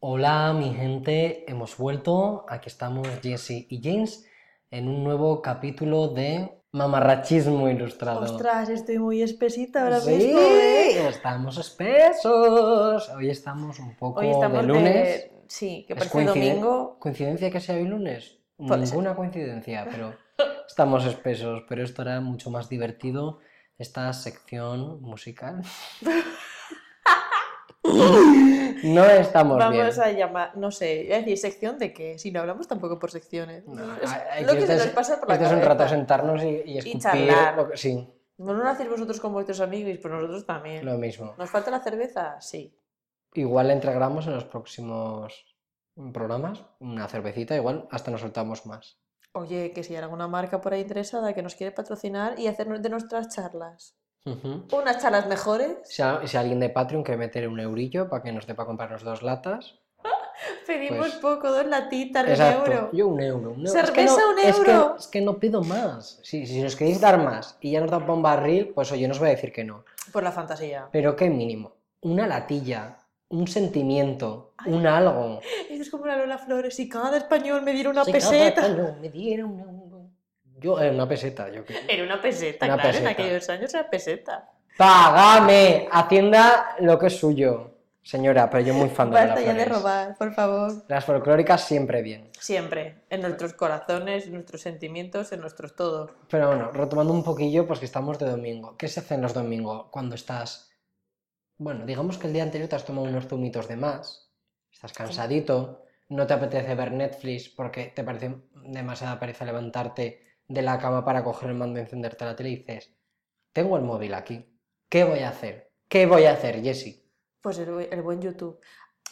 Hola mi gente, hemos vuelto, aquí estamos Jesse y James en un nuevo capítulo de Mamarrachismo Ilustrado. Ostras, estoy muy espesita ahora sí, mismo. ¿eh? estamos espesos. Hoy estamos un poco Hoy estamos de lunes. de- Sí, que ¿Es parece domingo. ¿Coincidencia que sea hoy lunes? Puede ser. Ninguna coincidencia, pero estamos espesos. Pero esto era mucho más divertido, esta sección musical. no estamos Vamos bien. a llamar, no sé, decir sección de qué, si no hablamos tampoco por secciones. No, Es hay- lo que se nos es- pasa por la es un rato sentarnos y, y escupir. charlar. lo que- sí, No lo hacéis vosotros con vuestros amigos, pues nosotros también. lo mismo. ¿Nos falta la cerveza? Sí. Igual entregamos en los próximos programas una cervecita, igual hasta nos soltamos más. Oye, que si hay alguna marca por ahí interesada que nos quiere patrocinar y hacer de nuestras charlas Ujú. unas charlas mejores, Si, a- si alguien de Patreon quiere meter un eurillo para que nos dé para comprarnos dos latas. pedimos Pues- poco, dos latitas de un Exacto. euro. Yo un euro. un euro. Es que Cerveza, no- un es que- euro. Es que, no pido más. Si, si nos queréis dar más y ya nos da para un barril, pues oye, no os voy a decir que no. Por la fantasía. Pero qué mínimo. Una latilla, un sentimiento, un algo. Es como la Lola Flores, y cada español me diera una Si cada peseta. español me diera un euro. Yo, eh, una peseta, yo creo. Era una peseta, Una claro, peseta. en aquellos años era peseta. ¡Págame! Hacienda lo que es suyo. Señora, pero yo muy fan de Basta ya de robar, por favor. Las folclóricas siempre bien. Siempre, en nuestros corazones, en nuestros sentimientos, en nuestros todo. Pero bueno, retomando un poquillo, pues que estamos de domingo. ¿Qué se hacen los domingos cuando estás... Bueno, digamos que el día anterior te has tomado unos zumitos de más, estás cansadito, no te apetece ver Netflix porque te parece demasiada pereza levantarte de la cama para coger el mando y encenderte la tele y dices, tengo el móvil aquí, ¿qué voy a hacer? ¿Qué voy a hacer, Jessie? Pues el, bu- el buen YouTube.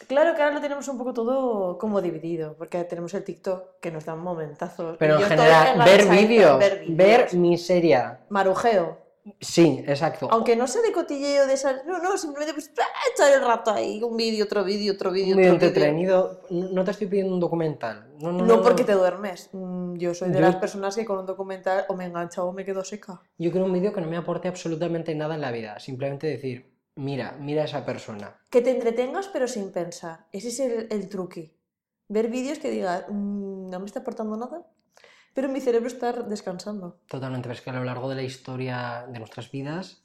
Claro que ahora lo tenemos un poco todo como dividido, porque tenemos el TikTok que nos dan momentazos. y Pero en general, ver vídeos, ver miseria. Marujeo. Sí, exacto. Aunque no sea de cotilleo de esas. No, no, simplemente pues ¡ah! echar el rato ahí. Un vídeo, otro vídeo, otro vídeo, otro vídeo. entretenido. No te estoy pidiendo un documental. No, no, No no, porque te duermes. Mm, Yo soy de Yo- las personas que con un documental o me engancha o me quedo seca. Yo quiero un vídeo que no me aporte absolutamente nada en la vida. Simplemente decir, mira, mira a esa persona. Que te entretengas pero sin pensar. Ese es el, el truqui. Ver vídeos que digas, "Mm, no me está aportando nada, pero mi cerebro está descansando. Totalmente, pero es que a lo largo de la historia de nuestras vidas,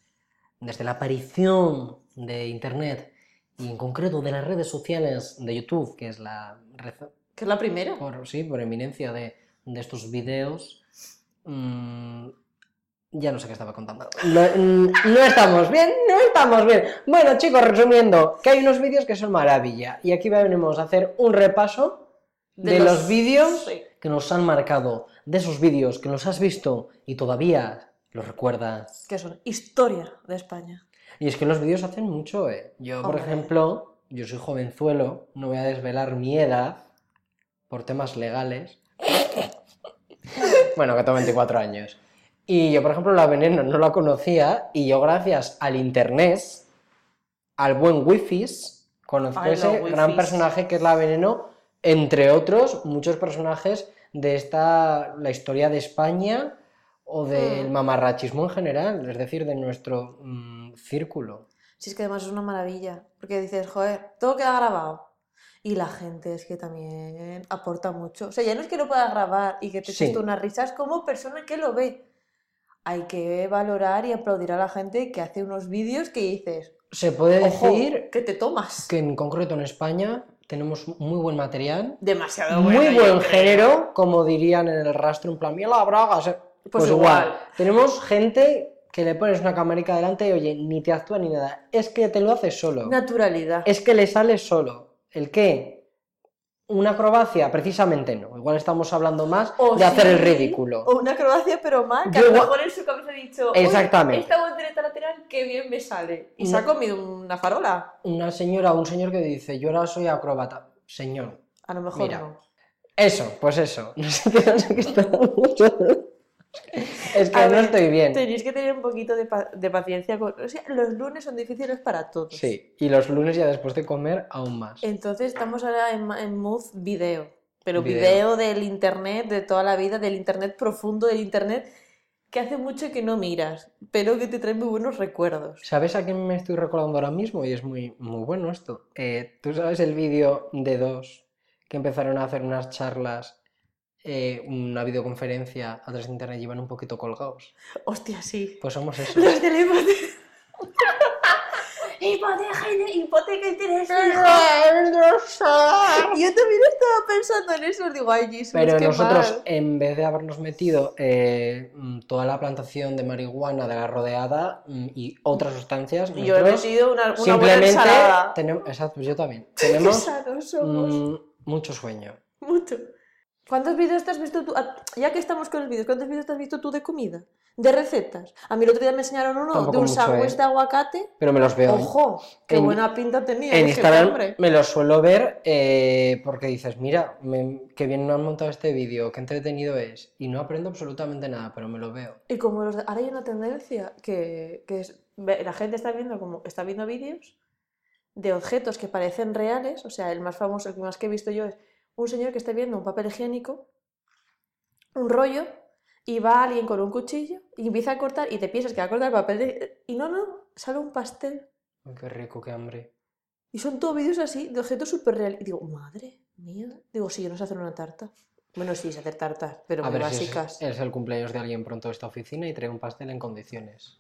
desde la aparición de Internet y en concreto de las redes sociales de YouTube, que es la red Que es la primera. por, sí, por eminencia de, de estos vídeos, mm, ya no sé qué estaba contando. No, mm, no estamos bien, no estamos bien. Bueno, chicos, resumiendo, que hay unos vídeos que son maravilla. Y aquí venimos a hacer un repaso de, los, vídeos Sí. Que nos han marcado, de esos vídeos que los has visto y todavía los recuerdas. Que son historia de España. Y es que los vídeos hacen mucho, ¿eh? Yo, por ejemplo, yo soy jovenzuelo, no voy a desvelar mi edad por temas legales. bueno, que tengo 24 años. Y yo, por ejemplo, la Veneno no la conocía y yo gracias al internet, al buen wifi, conozco Ay, ese gran personaje que es la Veneno, entre otros muchos personajes de esta, la historia de España o del Mm. mamarrachismo en general, es decir, de nuestro mm, círculo. Si es que además es una maravilla. Porque dices, joder, todo queda grabado. Y la gente es que también aporta mucho. O sea, ya no es que lo puedas grabar y que te Sí. unas risas como persona que lo ve. Hay que valorar y aplaudir a la gente que hace unos vídeos que dices, Se puede decir que te tomas. que en concreto en España tenemos muy buen material, Demasiado muy bueno, yo buen género, como dirían en el rastro, en plan, mira la braga. o sea, Pues, Pues igual. igual. tenemos gente que le pones una camarica delante y oye, ni te actúa ni nada, es que te lo hace solo, Naturalidad. es que le sale solo. ¿El qué? Una acrobacia, precisamente no. Igual estamos hablando más O de hacer el ridículo. O una acrobacia, pero mal, que Yo a lo mejor en su cabeza ha dicho, "Uy, Exactamente. esta qué bien me sale. Y se ha comido una farola. Una señora o un señor que dice, yo ahora soy acróbata. Señor, A lo mejor Mira. no. Eso, pues eso. No sé qué, no sé qué está. Es que A no ver, estoy bien. Tenéis que tener un poquito de, pa- de paciencia. con- o sea, los lunes son difíciles para todos. Sí, y los lunes ya después de comer aún más. Entonces estamos ahora en, mood video. Pero Video. video. del internet, de toda la vida, del internet profundo, del internet que hace mucho que no miras, pero que te trae muy buenos recuerdos. ¿Sabes a quién me estoy recordando ahora mismo? Y es muy, muy bueno esto. Eh, ¿Tú sabes el vídeo de dos que empezaron a hacer unas charlas, eh, una videoconferencia a través de internet y iban un poquito colgados? Hostia, sí. Pues somos esos. Los la hipoteca. hipoteca, hipoteca y tienes hijos. Yo también estaba pensando en eso, digo, ay, Jesus, Pero qué nosotros, mal. en vez de habernos metido eh, mm, toda la plantación de marihuana de la rodeada mm, y otras sustancias, Yo he metido una, una buena simplemente ensalada. tenemos, exacto, yo también, Qué tenemos mm, mucho sueño. Mucho. ¿Cuántos vídeos te has visto tú? Ah, Ya que estamos con los vídeos, ¿cuántos vídeos te has visto tú de comida? De recetas. A mí el otro día me enseñaron uno Tampoco de un mucho, sándwich ¿eh? de aguacate. Pero me los veo. ¿eh? Ojo, qué En- buena pinta tenía. En dije, Instagram me lo suelo ver eh, porque dices, mira, me- qué bien me han montado este vídeo, qué entretenido es. Y no aprendo absolutamente nada, pero me lo veo. Y como los de- ahora hay una tendencia que, que es, la gente está viendo como está viendo vídeos de objetos que parecen reales, o sea, el más famoso, el que más que he visto yo es un señor que está viendo un papel higiénico, un rollo, y va alguien con un cuchillo y empieza a cortar y te piensas que va a cortar el papel de- y no, no, sale un pastel. Qué rico, qué hambre. Y son todos vídeos así, de objetos súper reales. Y digo, madre mía. Digo, sí, yo no sé hacer una tarta. Bueno, sí, sé hacer tartas, pero A muy ver si básicas. es, es el cumpleaños de alguien pronto a esta oficina y trae un pastel en condiciones.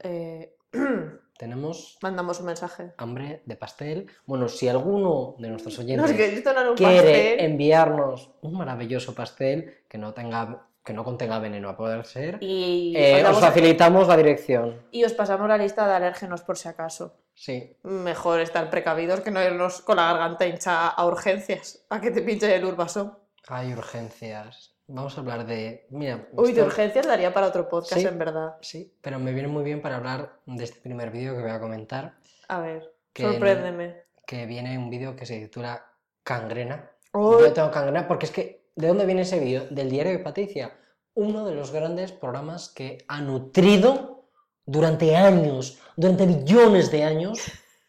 Eh, Tenemos mandamos un mensaje. hambre de pastel. Bueno, si alguno de nuestros No, oyentes es que no era un quiere pastel. enviarnos un maravilloso pastel que no tenga que no contenga veneno a poder ser, Y, eh, os facilitamos la dirección. y os pasamos la lista de alérgenos por si acaso. Sí, Mejor estar precavidos que no irnos con la garganta hincha a urgencias, a que te pinche el urbasón. hay urgencias. Vamos a hablar de. Mira, Uy, de urgencias daría para otro podcast, Sí. en verdad. Sí, pero me viene muy bien para hablar de este primer vídeo que voy a comentar, A ver, Que- sorpréndeme. que viene un vídeo que se titula Cangrena. Uy, Yo tengo cangrena porque es que, ¿de dónde viene ese vídeo? Del diario de Patricia, uno de los grandes programas que ha nutrido durante años, durante millones de años,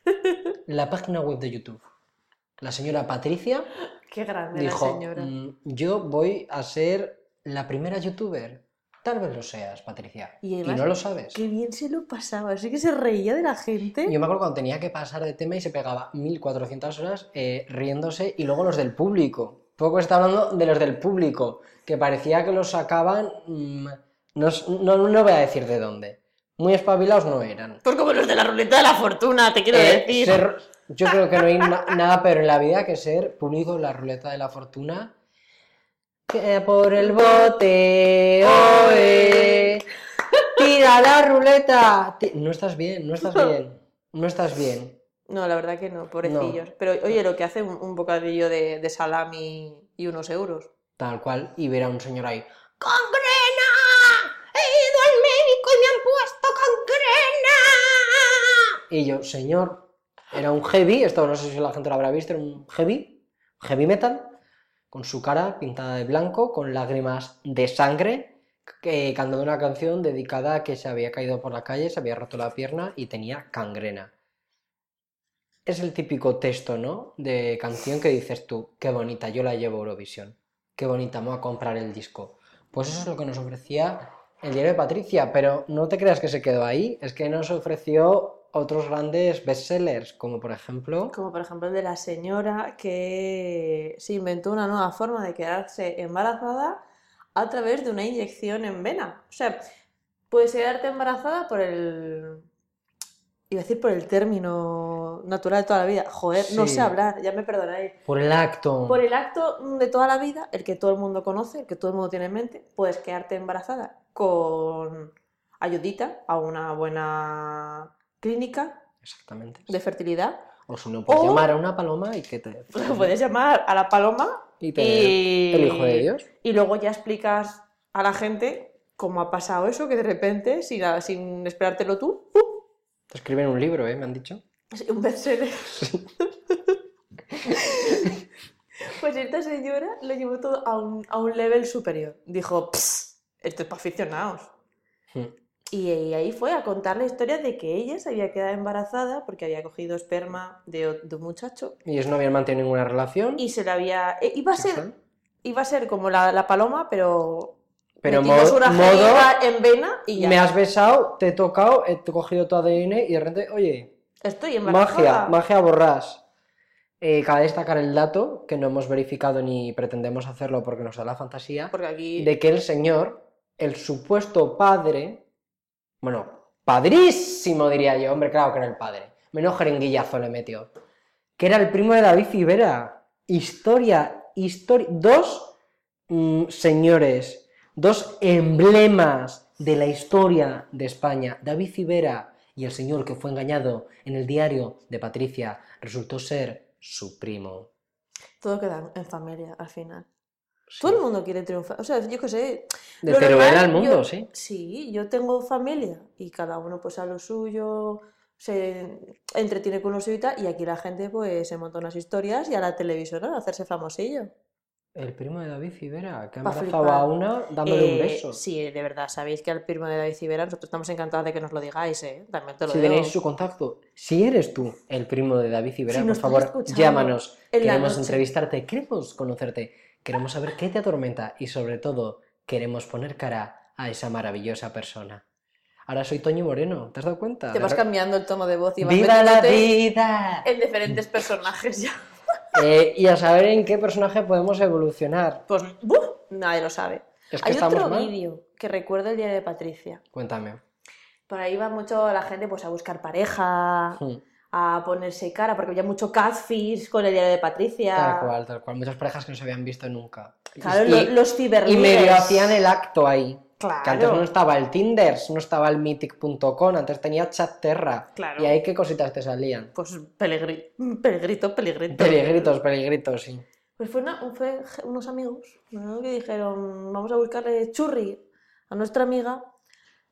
la página web de YouTube. La señora Patricia qué grande dijo, la señora. "Mm, yo voy a ser la primera youtuber. Tal vez lo seas, Patricia. Y Y, además, no lo sabes. Qué bien se lo pasaba, así que se reía de la gente. Yo me acuerdo cuando tenía que pasar de tema y se pegaba 1400 horas eh, riéndose y luego los del público. Poco está hablando de los del público, que parecía que los sacaban, mm, no, no, no voy a decir de dónde. Muy espabilados no eran. Pues como los de la ruleta de la fortuna, te quiero Eh, decir. ser- yo creo que no hay na- nada peor en la vida que ser público en la ruleta de la fortuna. Que por el bote, oe, tira la ruleta. No estás bien, no estás bien, no estás bien. No, la verdad que no, pobrecillos. Pero oye, lo que hace un, un bocadillo de, de salami y unos euros. Tal cual, y ver a un señor ahí. ¡Congrena! ¡He ido al médico y me han puesto congrena! Y yo, señor, era un heavy, esto no sé si la gente lo habrá visto, era un heavy, heavy metal, con su cara pintada de blanco, con lágrimas de sangre, que, cantando una canción dedicada a que se había caído por la calle, se había roto la pierna y tenía cangrena. Es el típico texto, ¿no? De canción que dices tú, qué bonita, yo la llevo a Eurovisión, qué bonita, me a comprar el disco. Pues eso es lo que nos ofrecía el diario de Patricia, pero no te creas que se quedó ahí, es que nos ofreció otros grandes bestsellers, como por ejemplo... Como por ejemplo el de la señora que se inventó una nueva forma de quedarse embarazada a través de una inyección en vena. O sea, puedes quedarte embarazada por el... Iba a decir por el término natural de toda la vida. Joder, no sé hablar, ya me perdonáis. Por el acto. Por el acto de toda la vida, el que todo el mundo conoce, el que todo el mundo tiene en mente, puedes quedarte embarazada con ayudita a una buena clínica Exactamente. de fertilidad. O si no, puedes O- llamar a una paloma y que te... Puedes llamar a la paloma Y y... el hijo de Dios. y luego ya explicas a la gente cómo ha pasado eso, que de repente, sin, sin esperártelo tú, ¡pum! Te escriben un libro, ¿eh? Me han dicho. un bestseller. Pues esta señora lo llevó todo a un, a un level superior. Dijo, "Pss, esto es para aficionados. Hmm. Y, y ahí fue a contar la historia de que ella se había quedado embarazada porque había cogido esperma de, de un muchacho Y ellos no habían mantenido ninguna relación. y se la había... eh, Iba a ser, iba a ser como la, la paloma, pero Pero una modo, en vena y ya. me has besado, te he tocado, he cogido tu ADN y de repente, oye, Estoy embarazada. magia, magia borrás. Eh, cabe destacar el dato, que no hemos verificado ni pretendemos hacerlo porque nos da la fantasía, Porque aquí... de que el señor, el supuesto padre, bueno, padrísimo diría yo, hombre, claro que era el padre, menos jeringuillazo le metió, que era el primo de David Civera. Historia, historia, dos mm, señores, dos emblemas de la historia de España, David Civera y el señor que fue engañado en el diario de Patricia, resultó ser su primo. Todo queda en familia al final. Sí. Todo el mundo quiere triunfar. O sea, yo qué sé. De normal, al mundo, yo- sí. Sí, yo tengo familia y cada uno pues a lo suyo, se entretiene con lo suyo y tal, y aquí la gente pues se monta unas historias y a la televisora a hacerse famosillo. El primo de David Civera, que ha embarazado a una dándole un Eh, beso. Sí, de verdad, sabéis que al primo de David Civera nosotros estamos encantados de que nos lo digáis, ¿eh? También te lo Si digo. tenéis su contacto, si eres tú el primo de David Civera, Si por favor, llámanos. Queremos entrevistarte, queremos conocerte, queremos saber qué te atormenta y sobre todo queremos poner cara a esa maravillosa persona. Ahora soy Toño Moreno, ¿te has dado cuenta? Te vas cambiando el tono de voz y vas ¡Viva la vida! en diferentes personajes ya. Eh, y a saber en qué personaje podemos evolucionar. Pues, ¡buf! nadie lo sabe. Es que Hay otro vídeo que recuerda el diario de Patricia. Cuéntame. Por ahí va mucho la gente pues a buscar pareja, Hmm, a ponerse cara, porque había mucho catfish con el diario de Patricia. Tal cual, tal cual. Muchas parejas que no se habían visto nunca. Y- Claro, y- lo- los Y ciberligues. medio hacían el acto ahí. Claro. Que antes no estaba el Tinder, no estaba el Mythic.com, antes tenía Chatterra. Claro. Y ahí qué cositas te salían. Pues pelegri... peligrito, peligrito. Peligritos, peligritos, sí. Pues fue, una- fue unos amigos ¿no? que dijeron, vamos a buscarle churri a nuestra amiga.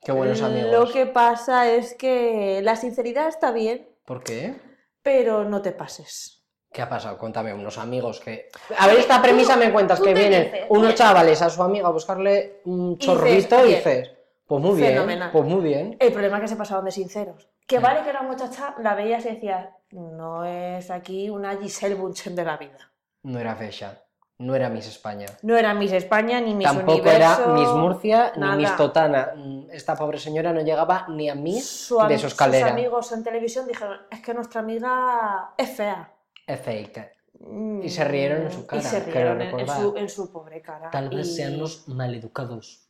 Qué buenos amigos. Lo que pasa es que la sinceridad está bien, ¿Por qué? pero no te pases. ¿Qué ha pasado? Cuéntame, unos amigos que... A ver, esta premisa me cuentas que vienen dices, unos chavales a su amiga a buscarle un chorrito y dices, pues muy bien, Fenomenal. pues muy bien. El problema es que se pasaban de sinceros. Que vale que la muchacha la veías y decías, no es aquí una Giselle Bunchen de la vida. No era fecha, no era Miss España. No era Miss España, ni Miss Tampoco Universo. era Miss Murcia ni. Miss Totana. Mm, Esta pobre señora no llegaba ni a Miss Su am- de su escalera. Sus amigos en televisión dijeron, es que nuestra amiga es fea. Es fake. Mm, Y se rieron en su cara, Y se rieron en, su, en su pobre cara. Tal vez Y sean los maleducados.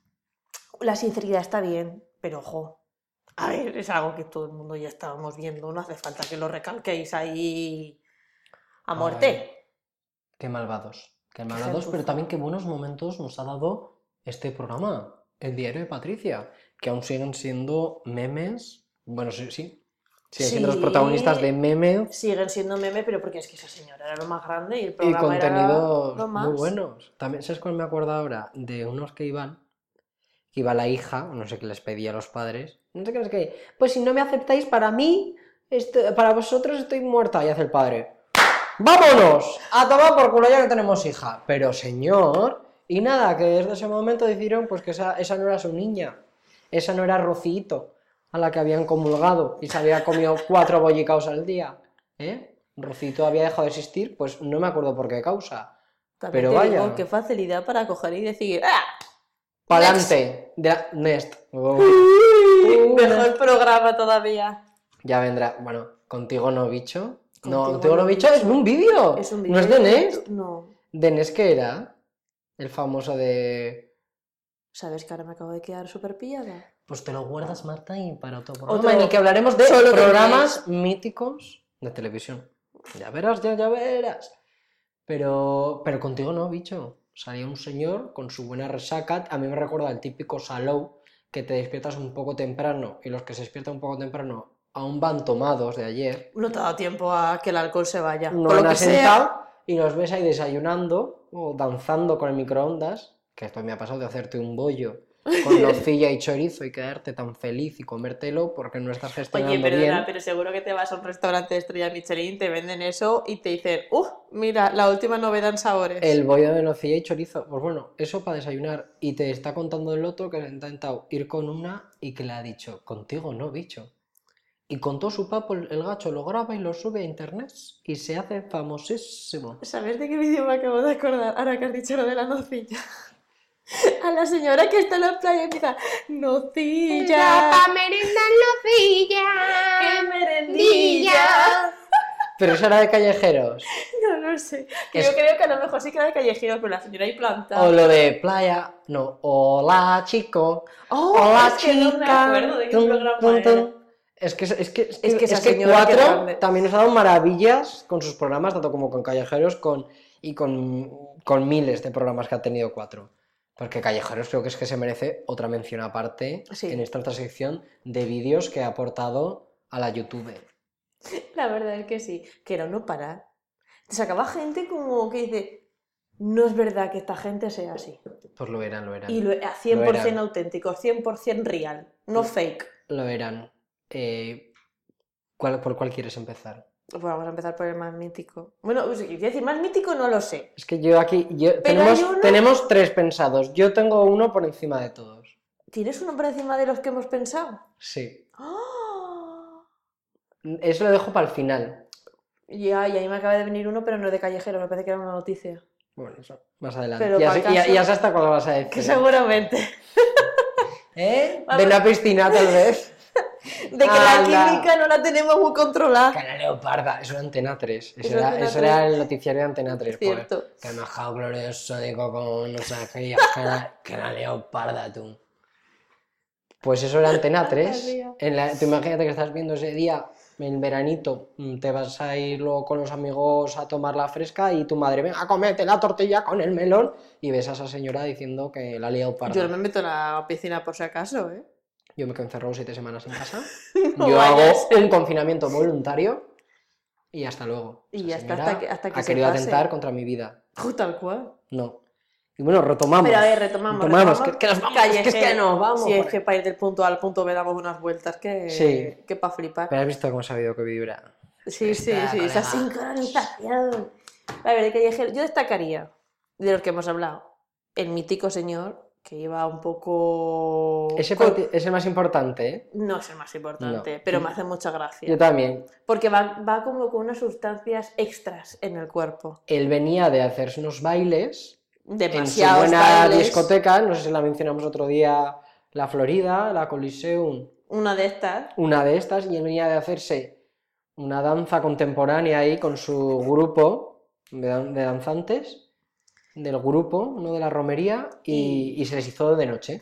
La sinceridad está bien, pero ojo. A ver, es algo que todo el mundo ya estábamos viendo. No hace falta que lo recalquéis ahí a muerte. Qué malvados. Qué malvados, pero también qué buenos momentos nos ha dado este programa, el diario de Patricia, que aún siguen siendo memes. Bueno, sí, sí. Siguen siendo los protagonistas de memes Siguen siendo meme, pero porque es que esa señora era lo más grande y el y programa era lo más. muy buenos. También, ¿sabes cuál me acuerdo ahora? De unos que iban, que iba la hija, no sé qué les pedía a los padres, no sé qué es que, pues si no me aceptáis para mí, esto- para vosotros estoy muerta, y hace el padre. ¡Vámonos! A tomar por culo ya que tenemos hija. Pero señor, y nada, que desde ese momento decidieron pues que esa, esa no era su niña, esa no era Rocito, a la que habían comulgado y se había comido cuatro bollicaos al día. ¿Eh? Rocito había dejado de existir, pues no me acuerdo por qué causa. También pero te digo, vaya. qué facilidad para coger y decir, ¡ah! Pa'lante. La- Next. Uy, Mejor programa todavía. Ya vendrá. Bueno, contigo no bicho. no, Contigo no bicho bicho. es un vídeo. Es un No es de Next. No. ¿De Next qué era? El famoso de. ¿Sabes que ahora me acabo de quedar súper pillada? Pues te lo guardas, Marta, y para otro Otro- programa. en el que hablaremos de solo programas míticos de televisión. Ya verás, ya, ya verás. Pero, pero contigo no, bicho. Salía un señor con su buena resaca. A mí me recuerda al típico salou que te despiertas un poco temprano y los que se despiertan un poco temprano aún van tomados de ayer. No te ha dado tiempo a que el alcohol se vaya. No lo que sea. asentado y los ves ahí desayunando o danzando con el microondas. Que esto me ha pasado de hacerte un bollo con nocilla y chorizo y quedarte tan feliz y comértelo porque no estás gestionando Oye, perdona, bien. pero seguro que te vas a un restaurante de estrella Michelin, te venden eso y te dicen, ¡uh! Mira, la última novedad en sabores. El bollo de nocilla y chorizo. Pues bueno, eso para desayunar. Y te está contando el otro que ha intentado ir con una y que le ha dicho, contigo no, bicho. Y con todo su papo, el el gacho lo graba y lo sube a internet y se hace famosísimo. ¿Sabes de qué vídeo me acabo de acordar ahora que has dicho lo de la nocilla? A la señora que está en la playa empieza, nocilla, pa' merendar nocilla. qué merendilla. Pero eso era de callejeros. No, no sé. Es- Yo creo que a lo mejor sí que era de callejeros, pero la señora ahí plantada. O lo de playa. No. Hola, chico. Oh, Hola, es que no me chica. acuerdo de qué Tum, programa tum, era. tum. Es que, es que, es que, Es que esa es que Cuatro también nos ha dado maravillas con sus programas, tanto como con Callejeros con, y con, con miles de programas que ha tenido Cuatro. Porque Callejeros creo que es que se merece otra mención aparte Sí. en esta otra sección de vídeos que ha aportado a la YouTube. La verdad es que sí, que era no parar. Te sacaba gente como que dice, no es verdad que esta gente sea así. Pues lo eran, lo eran. Y lo, a 100% eran. auténticos, 100% real, no fake. Lo eran. Eh, ¿cuál- ¿Por cuál quieres empezar? Pues vamos a empezar por el más mítico. Bueno, quiero decir, más mítico no lo sé. Es que yo aquí. yo- tenemos, uno- tenemos tres pensados. Yo tengo uno por encima de todos. ¿Tienes uno por encima de los que hemos pensado? Sí. ¡Ah! Eso lo dejo para el final. Ya, y ahí me acaba de venir uno, pero no es de callejero, me parece que era una noticia. Bueno, eso, más adelante. Pero ya, sé, ya- caso- ya sé hasta cuándo vas a decir. Que seguramente. ¿Eh? Vamos. De una piscina, tal vez. De que la química no la tenemos muy controlada. Cara Leoparda, eso era Antena 3. Eso, Eso era, Antena eso era el noticiario de Antena 3. pues. Cierto. Que me ha dejado glorioso, digo, con no sé qué. Cara, cara Leoparda, tú. Pues eso era Antena 3. Ría. En la, tú imagínate que estás viendo ese día, en veranito, mm, te vas a ir luego con los amigos a tomar la fresca y tu madre, venga, comete la tortilla con el melón. Y ves a esa señora diciendo que la Leoparda. Yo no me meto en la piscina por si acaso, ¿eh? Yo me quedo encerrado siete semanas en casa. No Yo vayas. hago un confinamiento voluntario y hasta luego. Y ya está, hasta que- hasta que ha se querido pase. atentar contra mi vida. Uh, tal cual. No. Y bueno, retomamos. Pero a ver, retomamos. Retomamos, que- que nos vamos, es que es que Callejero. nos vamos Si es que para ir del punto A al punto B damos unas vueltas que, Sí. que para flipar. Pero has visto cómo ha sabido que vibra. Sí, sí, Está, sí, esa sincronización. A ver, de callejero, yo destacaría de los que hemos hablado, el mítico señor que iba un poco... Ese con- es el más importante, ¿eh? No es el más importante, No. pero me hace mucha gracia. Yo también. Porque va, va como con unas sustancias extras en el cuerpo. Él venía de hacerse unos bailes en su Demasiados buena bailes. discoteca, no sé si la mencionamos otro día, la Florida, la Coliseum, Una de estas. una de estas, y él venía de hacerse una danza contemporánea ahí con su grupo de, dan- de danzantes del grupo, no de la romería, y, y se les hizo de noche.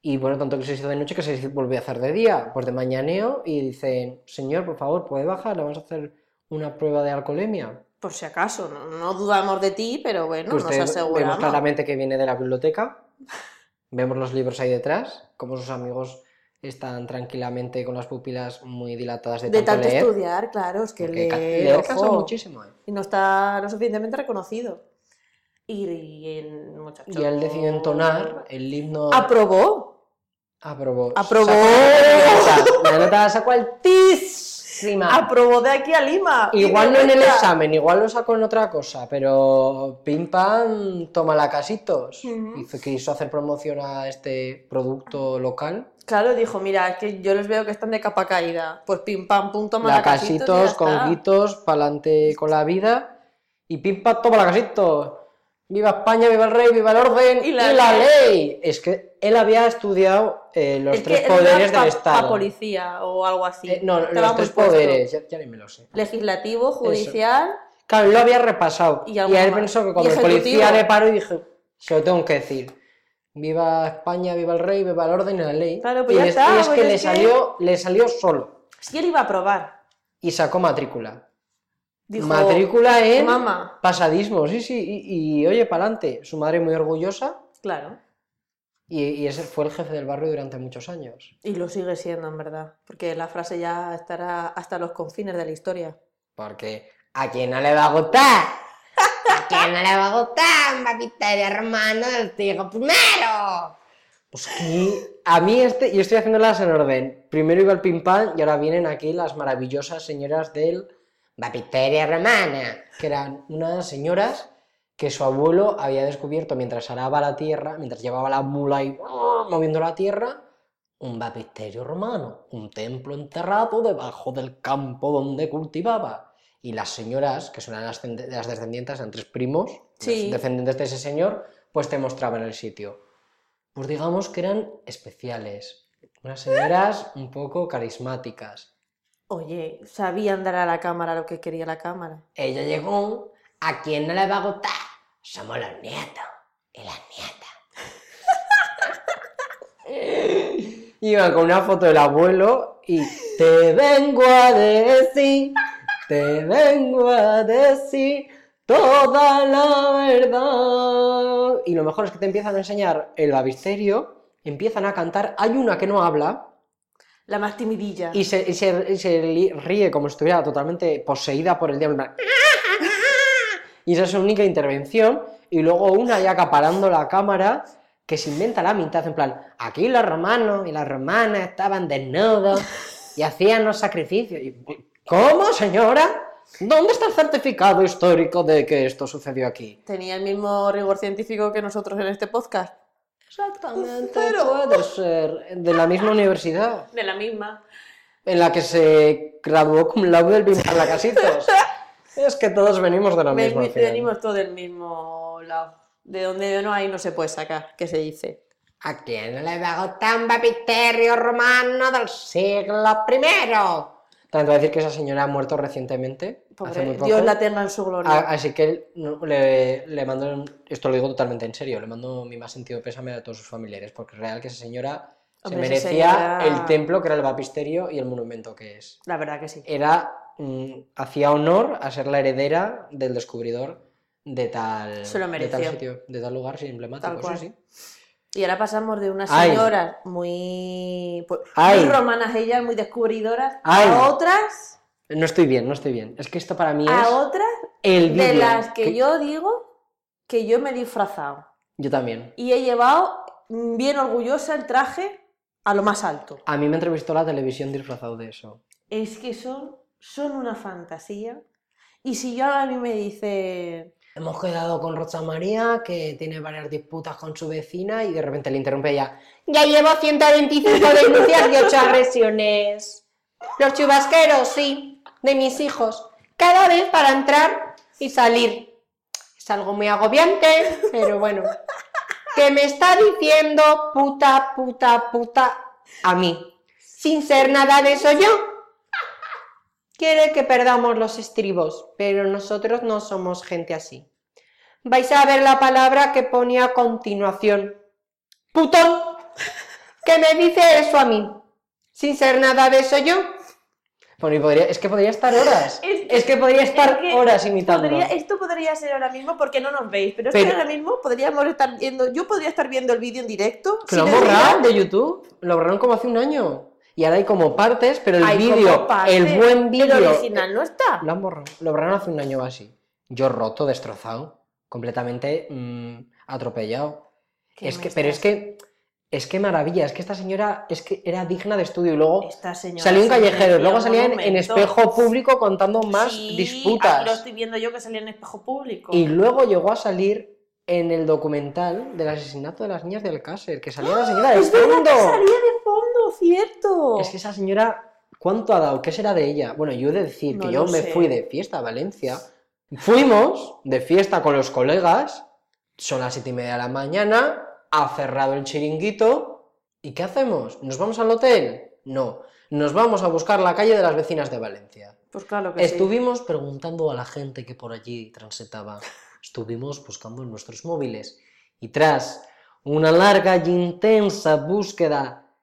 Y bueno, tanto que se les hizo de noche que se les volvió a hacer de día, pues de mañaneo, y dicen, señor, por favor, ¿puede bajar? Le vamos a hacer una prueba de alcoholemia. Por si acaso, no, no dudamos de ti, pero bueno, que nos usted vemos aseguramos. claramente que viene de la biblioteca. Vemos los libros ahí detrás, como sus amigos están tranquilamente con las pupilas muy dilatadas de, De tanto leer. estudiar, claro, es que porque ca- lee, leer cansa muchísimo. ¿eh? y no está lo suficientemente reconocido. Y, y el muchacho... Y él decidió entonar el himno. Aprobó. Aprobó. Aprobó. Sacó La nota, sacó altísima. Aprobó de aquí a Lima. Igual no Y en el examen, igual lo sacó en otra cosa, pero pim pam, toma la casitos. Ujú. Hizo- quiso hacer promoción a este producto local. Claro, dijo, mira, es que yo les veo que están de capa caída. Pues pim pam, pum, toma la casitos y casitos, con guitos, pa'lante con la vida. Y pim pam, toma la casitos. Viva España, viva el rey, viva el orden Y y la la, ley. Es que él había estudiado eh, los Es tres poderes del Estado. pa policía o algo así. Eh, no, los tres poderes, ya, ya ni me lo sé. Legislativo, judicial. Claro, él lo había repasado. Y Y, él más. pensó que cuando el policía le paró y dije, se lo tengo que decir. Viva España, viva el rey, viva el orden y la ley. Claro, pues y ya es, está, y es pues que es le que- salió, le salió solo. Si él iba a aprobar. Y sacó matrícula. Dijo, matrícula en mamá. pasadismo, sí, sí. Y, y, oye, pa'lante. Su madre muy orgullosa. Claro. Y, y ese fue el jefe del barrio durante muchos años. Y lo sigue siendo, en verdad. Porque la frase ya estará hasta los confines de la historia. Porque a quien no le va a gustar. ¿A quién no le va a gustar un papiterio hermano del tío primero? Pues aquí, a mí este, yo estoy haciéndolas en orden. Primero iba el pim pam y ahora vienen aquí las maravillosas señoras del Baptisteria romana. que eran unas señoras que su abuelo había descubierto mientras araba la tierra, mientras llevaba la mula ahí ¡oh! moviendo la tierra, un baptisterio romano, un templo enterrado debajo del campo donde cultivaba. Y las señoras, que son las, descendientes, eran tres primos, Sí. los descendientes de ese señor, pues te mostraban el sitio. Pues digamos que eran especiales. Unas señoras un poco carismáticas. Oye, sabían dar a la cámara lo que quería la cámara. Ella llegó, ¿a quién no le va a gustar? Somos los nietos y las nietas. Iban con una foto del abuelo y te vengo a decir, te vengo a decir toda la verdad. Y lo mejor es que te empiezan a enseñar el babisterio, empiezan a cantar. Hay una que no habla La más timidilla. y se, y se- y se li- ríe como si estuviera totalmente poseída por el diablo. plan, Y esa es su única intervención. Y luego una ya acaparando la cámara que se inventa la mitad, en plan, aquí los romanos y las romanas estaban desnudos y hacían los sacrificios. Y, ¿Cómo, señora? ¿Dónde está el certificado histórico de que esto sucedió aquí? Tenía el mismo rigor científico que nosotros en este podcast. Exactamente, Cero. puede ser. De la misma universidad De la misma. en la que se graduó cum laude el Lacasitos. Es que todos venimos de la Ven- misma. venimos todos del mismo lado. De donde no hay no se puede sacar, que se dice. ¿A quién le va a gustar un baptisterio romano del siglo primero? También te voy a decir que esa señora ha muerto recientemente. Pobre. Dios la tenga en su gloria. A- Así que le, le mando, esto lo digo totalmente en serio, le mando mi más sentido pésame a todos sus familiares, porque es real que esa señora Hombre, se merecía señora- el templo que era el bapisterio y el monumento que es. La verdad que sí. Era, mm, hacía honor a ser la heredera del descubridor de tal, Se lo de tal sitio, de tal lugar sí, emblemático. Tal sí, sí. Y ahora pasamos de unas Ay. señoras muy, pues, muy romanas ellas, muy descubridoras, Ay. a otras, No estoy bien, no estoy bien. Es que esto para mí a es otras el de las que yo digo que yo me he disfrazado. Yo también. Y he llevado bien orgullosa el traje a lo más alto. A mí me entrevistó la televisión disfrazado de eso. Es que son, son una fantasía. Y si yo a mí me dice, Hemos quedado con Rosa María, que tiene varias disputas con su vecina, y de repente le interrumpe ella. Ya llevo 125 denuncias y 8 agresiones. Los chubasqueros, sí, de mis hijos. Cada vez para entrar y salir. Es algo muy agobiante, pero bueno. Que me está diciendo puta, puta, puta a mí. Sin ser nada de eso yo. Quiere que perdamos los estribos, pero nosotros no somos gente así. Vais a ver la palabra que pone a continuación. Putón que me dice eso a mí, sin ser nada de eso yo. Podría, es que podría estar horas. Es- Es, que podría estar Es que horas imitando. podría- esto podría ser ahora mismo porque no nos veis, pero, es que ahora mismo podríamos estar viendo, yo podría estar viendo el vídeo en directo. Que lo vídeo. de YouTube. Lo borraron como hace un año. Y ahora hay como partes, pero el vídeo, el buen vídeo. El original no está. Lo han borrado. Lo borraron hace un año o así. Yo roto, destrozado. Completamente mm, atropellado. ¿Qué Es que, pero es que. Es que maravilla, es que esta señora es que era digna de estudio y luego Esta señora salió en callejeros, luego salía en, espejo público contando más Sí, disputas. lo estoy viendo yo que salía en espejo público. Y luego llegó a salir en el documental del asesinato de las niñas de Alcácer, que salía la señora de ¡Es verdad que fondo. salía de fondo, cierto! Es que esa señora, ¿cuánto ha dado? ¿Qué será de ella? Bueno, yo he de decir No que yo me fui de fiesta a Valencia. Fuimos de fiesta con los colegas, son las siete y media de la mañana, ha cerrado el chiringuito. ¿Y qué hacemos? ¿Nos vamos al hotel? No, nos vamos a buscar la calle de las vecinas de Valencia. Pues claro que sí. Estuvimos preguntando a la gente que por allí transitaba. Estuvimos buscando en nuestros móviles. Y tras una larga y intensa búsqueda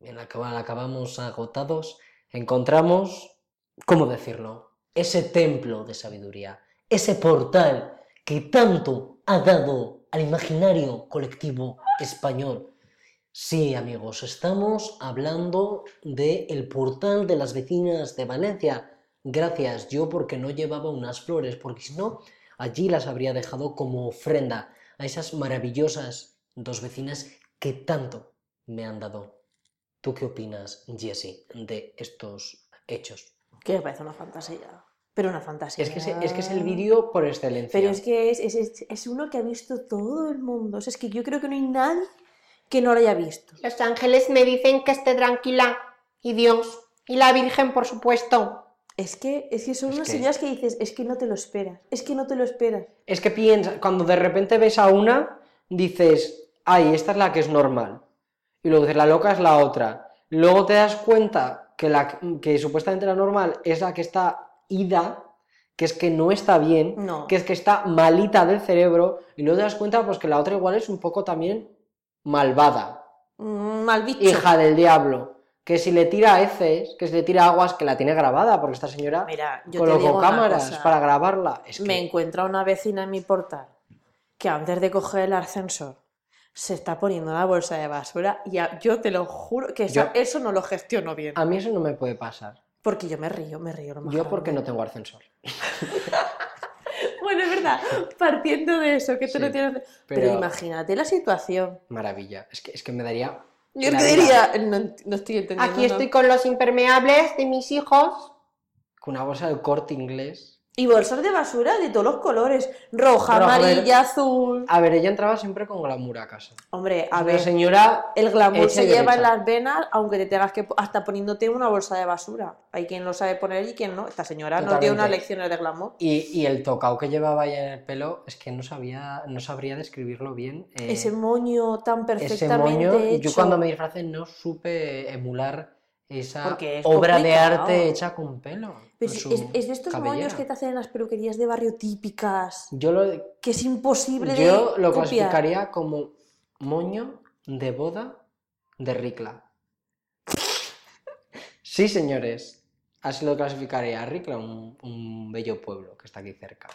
en la que acabamos agotados, encontramos, ¿cómo decirlo? Ese templo de sabiduría, ese portal que tanto ha dado al imaginario colectivo español. Sí, amigos, estamos hablando del portal de las vecinas de Valencia. Gracias, yo porque no llevaba unas flores, porque si no, allí las habría dejado como ofrenda a esas maravillosas dos vecinas que tanto me han dado. ¿Tú qué opinas, Jessie, de estos hechos? Que me parece una fantasía. Pero una fantasía. Es que es, es que es el vídeo por excelencia. Pero es que es, es- es- es uno que ha visto todo el mundo. O sea, es que yo creo que no hay nadie que no lo haya visto. Los ángeles me dicen que esté tranquila. Y Dios. Y la Virgen, por supuesto. Es que, es que son Es unas que- señales que dices, es que no te lo esperas, es que no te lo esperas. Es que piensa, cuando de repente ves a una, dices, ay, esta es la que es normal. Y luego dices, la loca es la otra. Luego te das cuenta que la que supuestamente la normal es la que está ida, que es que no está bien, No. que es que está malita del cerebro, y luego te das cuenta pues que la otra igual es un poco también malvada, Mm, Mal bicho. hija del diablo. Que si le tira heces, que si le tira aguas, que la tiene grabada, porque esta señora Mira, yo colocó cámaras para grabarla. Es que Me encuentra una vecina en mi portal que antes de coger el ascensor se está poniendo la bolsa de basura y a- yo te lo juro que esa- Yo- eso no lo gestiono bien. a mí eso no me puede pasar. Porque yo me río, me río. Yo porque no tengo ascensor. Bueno, es verdad, partiendo de eso, que tú Sí, no tienes... Pero... pero- imagínate la situación. Maravilla. Es que, es que me daría... Yo te diría, no, no estoy entendiendo. Aquí ¿no? estoy con los impermeables de mis hijos. Con una bolsa del corte inglés. Y bolsas de basura de todos los colores. Roja, amarilla, azul. A ver, ella entraba siempre con glamour a casa. Hombre, a ver, señora... el glamour se lleva en las venas, aunque te tengas que... Hasta poniéndote una bolsa de basura. Hay quien lo sabe poner y quien no. Esta señora nos dio unas Totalmente. lecciones de glamour. Y, y el tocado que llevaba ella en el pelo, es que no sabía, no sabría describirlo bien. eh, Ese moño tan ese perfectamente moño, hecho. yo cuando me disfracé no supe emular esa es obra de arte hecha con pelo. Pero con es, de estos moños que te hacen en las peluquerías de barrio típicas, Yo lo, que es imposible yo de lo copiar. clasificaría como moño de boda de Ricla. Sí, señores. Así lo clasificaría. Ricla, un, un bello pueblo que está aquí cerca.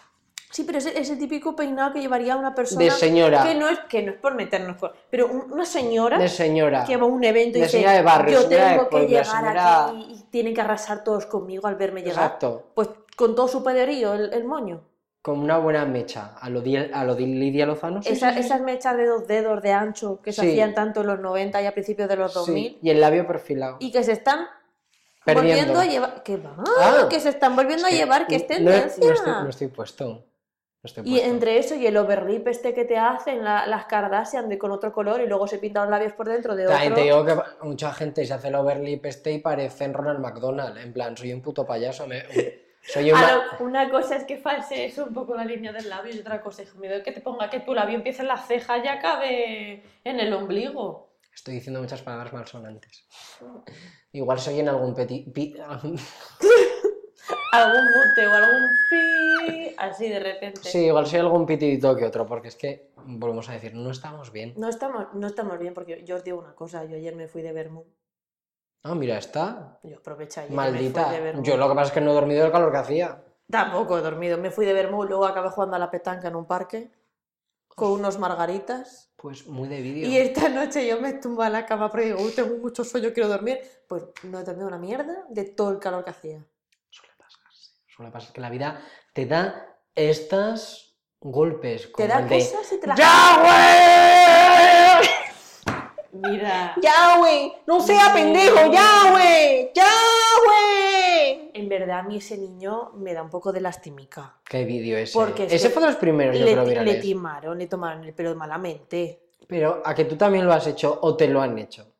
Sí, pero es el- es el típico peinado que llevaría una persona De señora. que no es que no es por meternos pero un- una señora De señora. que va a un evento y De dice, señora de barrio, yo señora de tengo que llegar señora- aquí y tienen que arrasar todos conmigo al verme llegar. Exacto. Pues con todo su poderío, el, el moño. Con una buena mecha. A lo, di- a lo di Lidia Lozano. sí, Esa- sí, sí, Esas mechas de dos dedos de ancho que se hacían tanto en los 90 y a principios de los Sí, 2000 Y el labio perfilado. y que se están Perdiendo. volviendo a llevar. ¿Qué va? Ah. que se están volviendo a llevar, que es no- tendencia. No, estoy, no estoy puesto. Estoy Y entre eso y el overlip este que te hacen la- las Kardashian de con otro color y luego se pintan los labios por dentro de También otro. te digo que mucha gente se hace el overlip este y parece en Ronald McDonald. En plan, soy un puto payaso. me- soy un. Ahora, una cosa es que false eso un poco la línea del labio y otra cosa es que te ponga que tu labio empiece en la ceja y acabe en el ombligo. Estoy diciendo muchas palabras malsonantes. Igual soy en algún petit. Algún mute o algún pi así de repente. Sí, igual soy algún pitidito que otro, porque es que, volvemos a decir, no estamos bien. No estamos, no estamos bien porque yo os digo una cosa, yo ayer me fui de Bermú. Ah, mira, está. Yo aproveché ayer Maldita. me fui de. Yo lo que pasa es que no he dormido del calor que hacía. Tampoco he dormido, me fui de Bermú, luego acabé jugando a la petanca en un parque con unos margaritas. Pues muy de vídeo. Y esta noche yo me tumbo a la cama porque digo, "Uy, tengo mucho sueño, quiero dormir. Pues no he dormido una mierda de todo el calor que hacía. Suele pasarse. Suele pasar que la vida te da estos golpes. Te da el de, cosas y te las... ¡Ya, güey! Mira, ¡Ya, güey! ¡No sea pendejo! ¡Ya, güey! ¡Ya, güey! en verdad a mí ese niño me da un poco de lastimica. ¿Qué vídeo ese? Porque es ese que fue de los primeros, yo Le, creo, le timaron, le tomaron el pelo malamente. Pero a que tú también lo has hecho o te lo han hecho.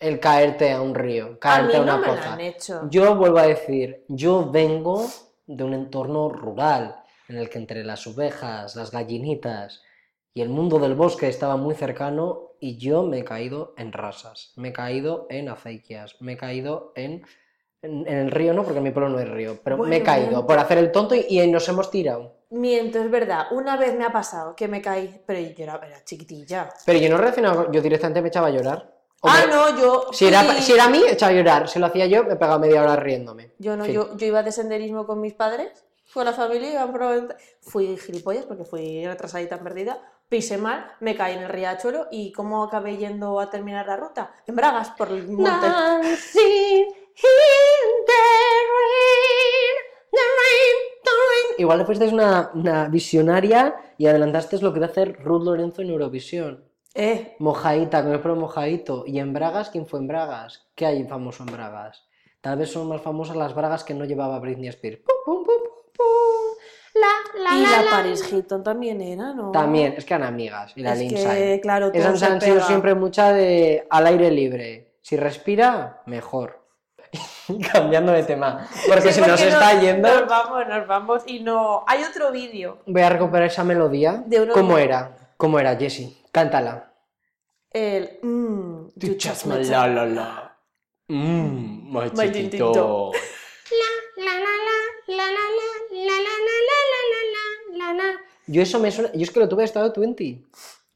El caerte a un río, A mí caerte a, no una me lo poza. han hecho. Yo vuelvo a decir, yo vengo de un entorno rural en el que entre las ovejas, las gallinitas y el mundo del bosque estaba muy cercano y yo me he caído en rasas, me he caído en acequias, me he caído en, en, en el río, no, porque en mi pueblo no hay río, pero me he caído por hacer el tonto y, y nos hemos tirado. Miento, es verdad. Una vez me ha pasado que me caí, pero yo era, era chiquitilla. Pero yo no reaccionaba, yo directamente me echaba a llorar. Ah, me- no, yo. Si era, si era a mí, echaba a llorar. Si lo hacía yo, me pegaba media hora riéndome. Yo no, yo, yo iba de senderismo con mis padres, fue la familia, iban por fui gilipollas porque fui retrasadita perdida, pisé mal, me caí en el riachuelo y ¿cómo acabé yendo a terminar la ruta? En Bragas, por el monte. Dancing in the rain, the rain, the rain. Igual le fuisteis una, una visionaria y adelantasteis lo que va a hacer Ruth Lorenzo en Eurovisión. Eh, Mojadita, con el pelo mojadito. ¿Y en Bragas? ¿Quién fue en Bragas? ¿Qué hay famoso en Bragas? Tal vez son más famosas las Bragas que no llevaba Britney Spears. Pum, pum, pum, pum, pum. La, la, y la. Paris Hilton también era, ¿no? También, es que eran amigas. Y la Es Lindsay. que, claro, Esas han sido siempre mucha de al aire libre. Si respira, mejor. Cambiando de tema. Porque Sí, se nos está yendo. Nos vamos, nos vamos y no... Hay otro vídeo Voy a recuperar esa melodía. De ¿Cómo mo- era? ¿Cómo era, Jessie? Cántala. El. mm, you just my la la la. Mmm, my My chiquito. La la la, la la la, la la la la la la la la. Yo eso me suena. Yo es que lo tuve estado 20.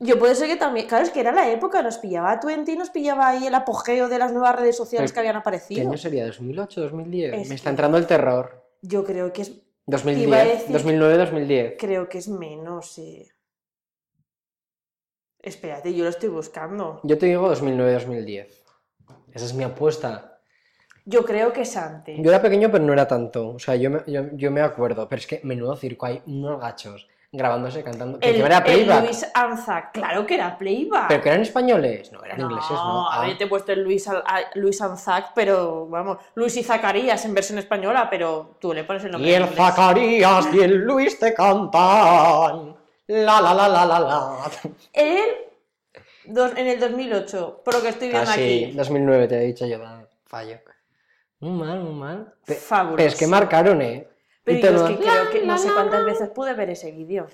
Yo puede ser que también. Claro, es que era la época, nos pillaba Twenty, nos pillaba ahí el apogeo de las nuevas redes sociales Pero, que habían ¿Qué aparecido. año sería? ¿2008, 2010? Es me está entrando el terror. Yo creo que es. iba a 2010, decir- 2009, 2010. Creo que es menos, sí. Espérate, yo lo estoy buscando. Yo te digo 2009, 2010. Esa es mi apuesta. Yo creo que es antes. Yo era pequeño, pero no era tanto. O sea, yo me, yo, yo me acuerdo. Pero es que menudo circo, hay unos gachos grabándose, cantando. Que el, encima era el playback. Luis Anzac, claro que era playback. Pero que eran españoles. No, eran no, ingleses, ¿no? a Ah. ver, te he puesto el Luis, a- Luis Anzac, pero vamos, Luis y Zacarías en versión española, pero tú le pones el nombre Y el. Zacarías y el Luis te cantan. La la la la la la. Él, dos- en el 2008, por lo que estoy viendo Casi, aquí. 2009 te he dicho yo, fallo. Muy mal, muy mal. Pe- Fabuloso. Pero es que marcaron, ¿eh? Pero yo es que creo que no sé cuántas veces pude ver ese vídeo.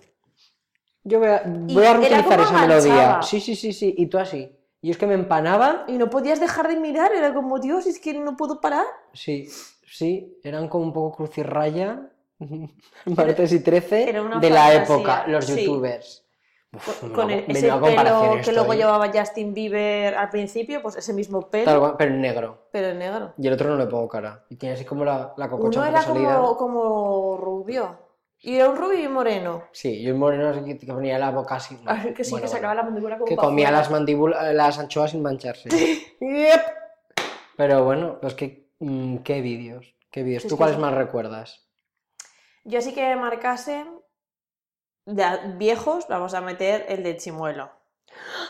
Yo voy a, voy a reutilizar esa melodía. Sí, sí, sí, sí. Y tú así. Y es que me empanaba. Y no podías dejar de mirar, era como, Dios, es que no puedo parar. Sí, sí. Eran como un poco crucirraya. Martes y 13 era una de la época, los sí. youtubers. Uf, Con, el- ese pelo que luego ¿eh? llevaba Justin Bieber al principio, pues ese mismo pelo, Tal pero en negro. pero en negro. Y el otro no le pongo cara. Y tiene así como la, la cococha Uno un era como, como rubio. Y era un rubio y moreno. Sí, y un moreno así que que ponía la boca así. Ah, que sí, bueno, que sacaba bueno. la mandíbula como Que comía las mandíbulas, las anchoas sin mancharse. Yep. Pero bueno, pues que mm, qué vídeos, qué vídeos. ¿Tú cuáles más recuerdas? Yo sí que marcase de viejos, vamos a meter el de Chimuelo.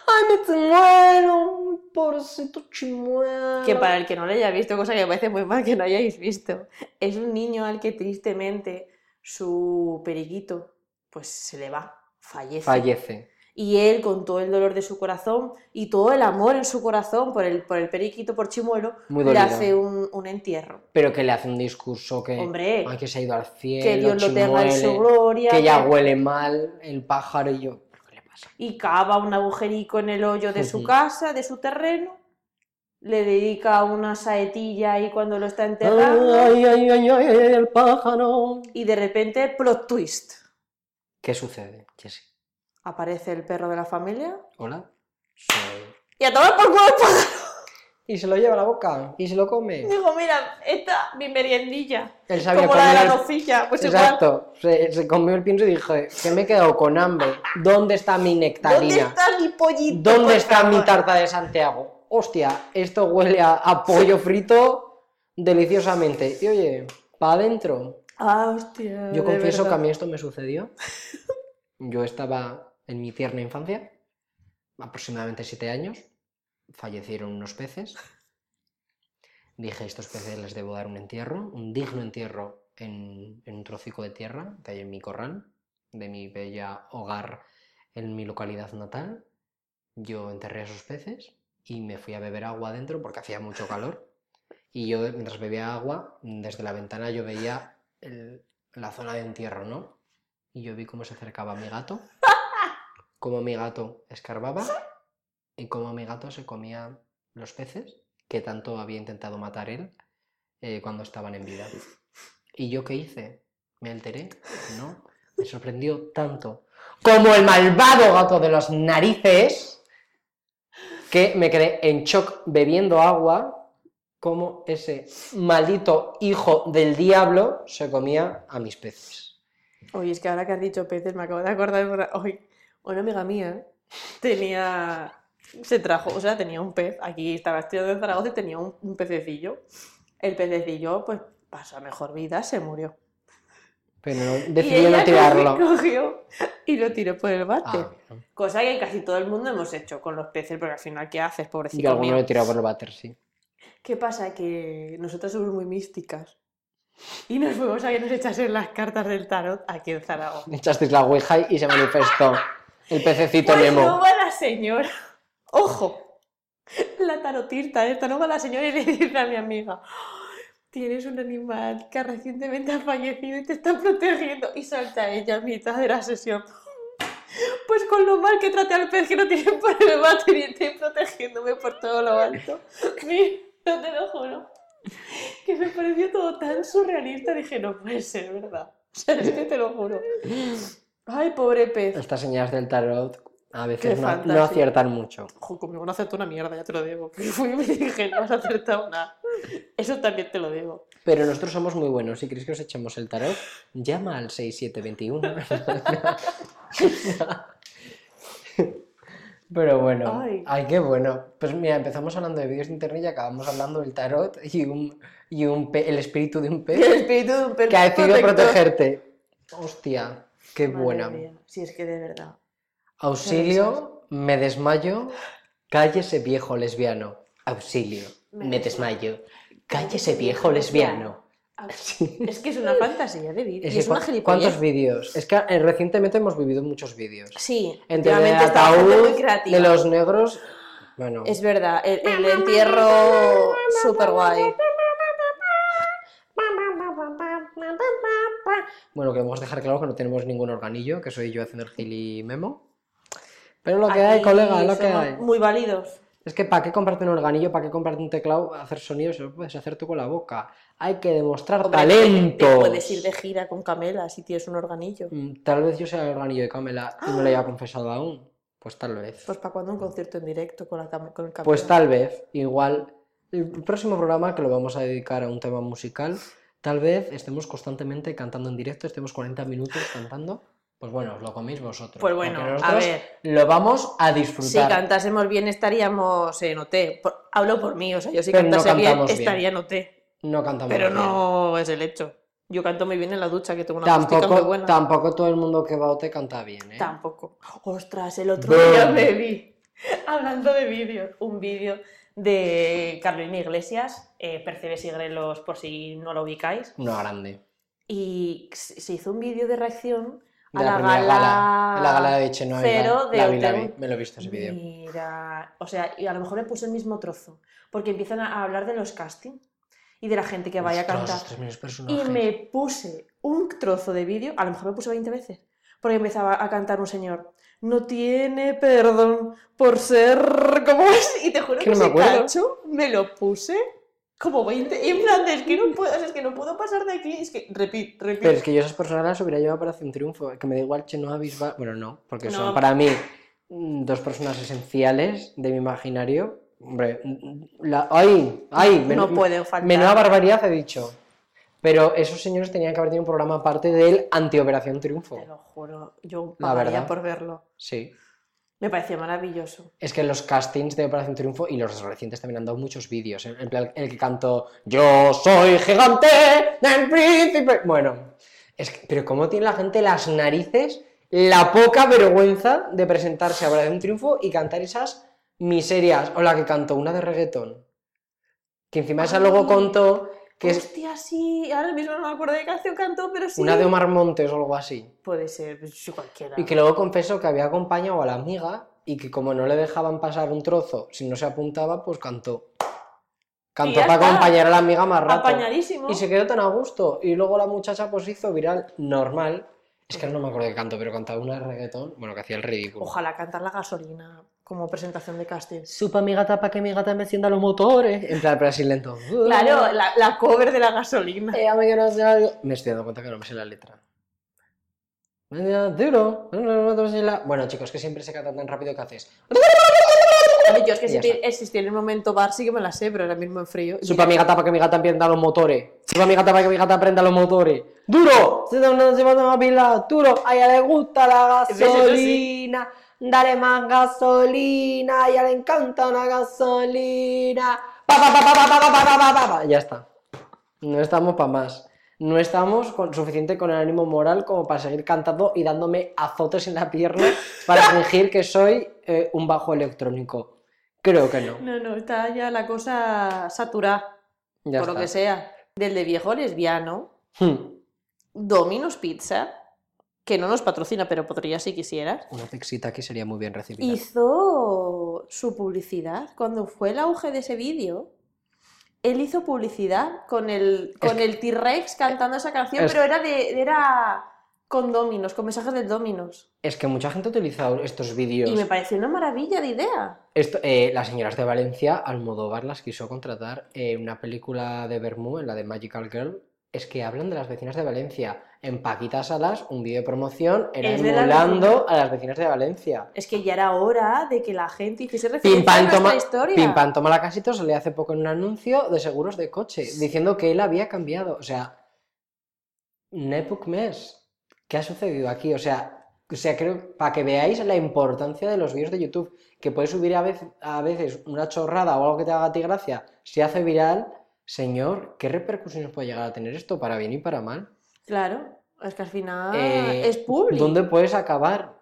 ¡Ay, me te muero! Pobrecito chimuelo. Que para el que no lo haya visto, cosa que me parece muy mal que no hayáis visto, es un niño al que tristemente su periquito pues se le va, fallece. Fallece. Y él, con todo el dolor de su corazón y todo el amor en su corazón por el, por el periquito, por Chimuelo, le hace un, un entierro. Pero que le hace un discurso que. Hombre, Ay, que se ha ido al cielo. que Dios lo tenga en su gloria. Que ya huele mal el pájaro y yo. ¿Pero qué le pasa? y cava un agujerico en el hoyo de su casa, de su terreno, le dedica una saetilla ahí cuando lo está enterrando Ay, ay, ay, ay, el pájaro. y de repente plot twist. ¿Qué sucede, Jessy? Aparece el perro de la familia ¿Hola? Soy. y a tomar por culo el pájaro. Y se lo lleva a la boca y se lo come. Digo, mira, esta mi meriendilla. Él sabía Como la de la nocilla, pues. Exacto. Se, se comió el pienso y dije, que me he quedado con hambre. ¿Dónde está mi ¿Dónde nectarina? está mi pollito? ¿Dónde está mi tarta de Santiago? Hostia, esto huele a, a pollo frito deliciosamente. Y oye, para adentro. Ah, hostia. Yo confieso que a mí esto me sucedió. Yo estaba en mi tierna infancia, aproximadamente siete años. Fallecieron unos peces. Dije, estos peces les debo dar un entierro, un digno entierro en, un trocico de tierra que hay en mi corral, de mi bella hogar en mi localidad natal. Yo enterré a esos peces y me fui a beber agua adentro porque hacía mucho calor. Y yo, mientras bebía agua, desde la ventana yo veía la zona de entierro, ¿no? Y yo vi cómo se acercaba mi gato, cómo mi gato escarbaba y cómo mi gato se comía los peces que tanto había intentado matar él eh, cuando estaban en vida. ¿Y yo qué hice? ¿Me alteré? No. Me sorprendió tanto como el malvado gato de las narices que me quedé en shock bebiendo agua como ese maldito hijo del diablo se comía a mis peces. Oye, es que ahora que has dicho peces, me acabo de acordar hoy. Una amiga mía tenía. Se trajo, o sea, tenía un pez. Aquí estaba estudiando en Zaragoza y tenía un, un pececillo. El pececillo, pues, pasó a mejor vida, se murió. Pero decidió no tirarlo. cogió- y lo tiró por el bate. Ah. Cosa que casi todo el mundo hemos hecho con los peces, porque al final, ¿qué haces, pobrecito Yo alguno mío? lo he tirado por el váter, sí. ¿Qué pasa? Que nosotros somos muy místicas. Y nos fuimos a que nos echasen las cartas del tarot aquí en Zaragoza. Echasteis la ouija y se manifestó el pececito Pues Nemo. no va la señora. Ojo, la tarotista esta, no va la señora y le dice a mi amiga, tienes un animal que recientemente ha fallecido y te está protegiendo. Y salta ella a mitad de la sesión. Pues con lo mal que trate al pez que no tiene por el váter y estoy protegiéndome por todo lo alto. Mira, no te lo juro. Que me pareció todo tan surrealista. Dije, no puede ser verdad. O sea, es que te lo juro. Ay, pobre pez. Estas señales del tarot a veces no, no aciertan mucho. Ojo, conmigo no acertó una mierda, ya te lo digo. Que fui y me dije, no has acertado nada. Eso también te lo digo. Pero nosotros somos muy buenos. Si queréis que os echemos el tarot, llama al 6721. Pero bueno, Ay. ay. qué bueno. Pues mira, empezamos hablando de vídeos de internet y acabamos hablando del tarot y, un, y un pe- el espíritu de un El pez espíritu de un perro que ha decidido protector. protegerte. Hostia, qué Madre buena. mía, Si es que de verdad. Auxilio, me desmayo, cállese viejo lesbiano. Auxilio, Me me desmayo, cállese viejo lesbiano. Es que es una fantasía de vídeo. Es Y que es una gilipollez. ¿Cuántos vídeos? Es que eh, recientemente hemos vivido muchos vídeos. Sí, Entre el ataúd, de los negros. Bueno, Es verdad, el, el entierro súper guay. Bueno, queremos dejar claro que no tenemos ningún organillo, que soy yo haciendo el gili memo. Pero lo que hay, colega, lo que hay. Muy válidos. Es que ¿para qué comprarte un organillo? ¿Para qué comprarte un teclado? Hacer sonidos, lo puedes hacer tú con la boca. Hay que demostrar Hombre, talento. Te puedes ir de gira con Camela si tienes un organillo. Mm, Tal vez yo sea el organillo de Camela y no le haya confesado aún. Pues tal vez. Pues para cuando un concierto en directo con, la, cam- con el Camela. Pues tal vez, igual, el próximo programa que lo vamos a dedicar a un tema musical, tal vez estemos constantemente cantando en directo, estemos 40 minutos cantando. Pues bueno, os lo coméis vosotros. Pues bueno, porque a nosotros ver. lo vamos a Si disfrutar. cantásemos bien estaríamos en OT. Por- hablo por mí, o sea, yo si Pero no cantase bien cantamos bien. estaría en OT. no cantamos Pero bien. no es el hecho. Yo canto muy bien en la ducha, que tengo una acústica muy Tampoco, buena. tampoco todo el mundo que va a OT canta bien, ¿eh? Tampoco. Ostras, el otro Boom. día me vi, hablando de vídeos, un vídeo de Carolina Iglesias, eh, Percebes y Grelos, por si no lo ubicáis, Uno grande. y se hizo un vídeo de reacción a De la, la, primera gala, gala. La gala de Chenoa. cero de la vi, la vi. Me lo he visto ese vídeo. Mira, o sea, y a lo mejor le puse el mismo trozo, porque empiezan a a hablar de los castings y de la gente que vaya a cantar. Y me puse un trozo de vídeo, a lo mejor me puse 20 veces, porque empezaba a cantar un señor. No tiene perdón por ser como es. Y te juro Que no me ese acuerdo. cacho me lo puse como 20. Y en plan, de, es que no puedo, o sea, es que no puedo pasar de aquí. Es que, repit, repit. Pero es que yo esas personas las hubiera llevado para hacer un triunfo. Que me da igual Chenoa Bisbal. Bueno, no, porque No. son para mí mm, dos personas esenciales de mi imaginario. Hombre, mm, la... ¡ay! ¡ay! no faltar. Menuda barbaridad he dicho. Pero esos señores tenían que haber tenido un programa aparte del anti-Operación Triunfo. Te lo juro, yo pagaría por verlo. Sí. Me pareció maravilloso. Es que los castings de Operación Triunfo y los recientes también han dado muchos vídeos. En en plan, el que cantó Yo soy gigante del príncipe. Bueno, es que, pero ¿cómo tiene la gente las narices, la poca vergüenza de presentarse a Operación Triunfo y cantar esas miserias? O la que cantó una de reggaetón. Que encima esa luego Ay. contó que es Hostia, sí. Ahora mismo no me acuerdo de qué canción cantó, pero sí. una de Omar Montes o algo así. Puede ser, pues, cualquiera. Y que luego confesó que había acompañado a la amiga y que como no le dejaban pasar un trozo si no se apuntaba, pues cantó. Cantó para está. acompañar a la amiga más rato. Apañadísimo. Y se quedó tan a gusto. Y luego la muchacha pues hizo viral normal. Es que no me acuerdo de canto, pero cantaba una de reggaetón. Bueno, que hacía el ridículo. Ojalá cantar la gasolina como presentación de casting. Supa mi gata para que mi gata me encienda los motores. En plan, pero así lento. Claro, la, la cover de la gasolina. Ella me quiere hacer algo. Me estoy dando cuenta que no me sé la letra. Duro. Bueno, chicos, que siempre se canta tan rápido que haces. Oye, yo es que si estoy, en el momento bar sí que me la sé, pero ahora mismo en frío. Supa mi gata para que mi gata aprenda los motores. Supa mi gata para que mi gata aprenda los motores. ¡Duro! Se da una, se va pila. ¡Duro! A ella le gusta la gasolina. Dale más gasolina. A ella le encanta una gasolina. Pa, pa, pa, pa, pa, Ya está. No estamos para más. No estamos con, suficiente con el ánimo moral como para seguir cantando y dándome azotes en la pierna para fingir que soy eh, un bajo electrónico. Creo que no. No, no, está ya la cosa saturada, Ya por lo que sea. Del de viejo lesbiano, Hmm. Domino's Pizza, que no nos patrocina, pero podría si quisieras, Una pixita aquí sería muy bien recibida. hizo su publicidad. Cuando fue el auge de ese vídeo, él hizo publicidad con el, Es con el T-Rex cantando esa canción, es- pero era de. Era, con Dominos, con mensajes del Dominos. Es que mucha gente ha utilizado estos Y vídeos. me pareció una maravilla de idea. Esto, eh, las señoras de Valencia, Almodóvar las quiso contratar en una película de Bermú, en la de Magical Girl. Es que hablan de las vecinas de Valencia. En Paquita Salas, un vídeo de promoción, era Es de la emulando a las vecinas de Valencia. Es que ya era hora de que la gente hiciese referencia a toma, historia. Pim Pam toma la casito salió hace poco en un anuncio de seguros de coche, diciendo que él había cambiado. O sea, Nepuk Mes, ¿qué ha sucedido aquí? O sea, o sea, creo, para que veáis la importancia de los vídeos de YouTube, que puedes subir a veces, a veces una chorrada o algo que te haga a ti gracia, se hace viral, señor, ¿qué repercusiones puede llegar a tener esto para bien y para mal? Claro, es que al final Eh, es público. ¿Dónde puedes acabar?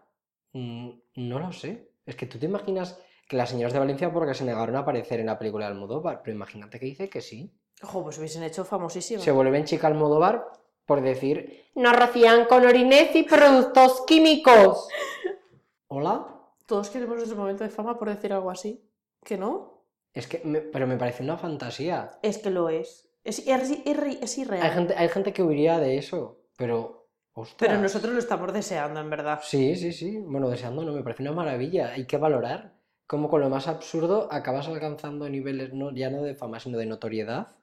Mm, No lo sé. Es que tú te imaginas que las señoras de Valencia porque se negaron a aparecer en la película de Almodóvar, pero imagínate que dice que sí. Ojo, pues hubiesen hecho famosísimo. Se vuelven chica Almodóvar por decir, Nos rocían con orines y productos químicos. hola. Todos queremos nuestro momento de fama por decir algo así. ¿Que no? Es que, me- pero me parece una fantasía. Es que lo es. Es, es, es- es irreal. Hay gente, hay gente que huiría de eso, pero, ostras. Pero nosotros lo estamos deseando, en verdad. Sí, sí, sí. Bueno, deseando no, me parece una maravilla. Hay que valorar cómo con lo más absurdo acabas alcanzando niveles no, ya no de fama, sino de notoriedad,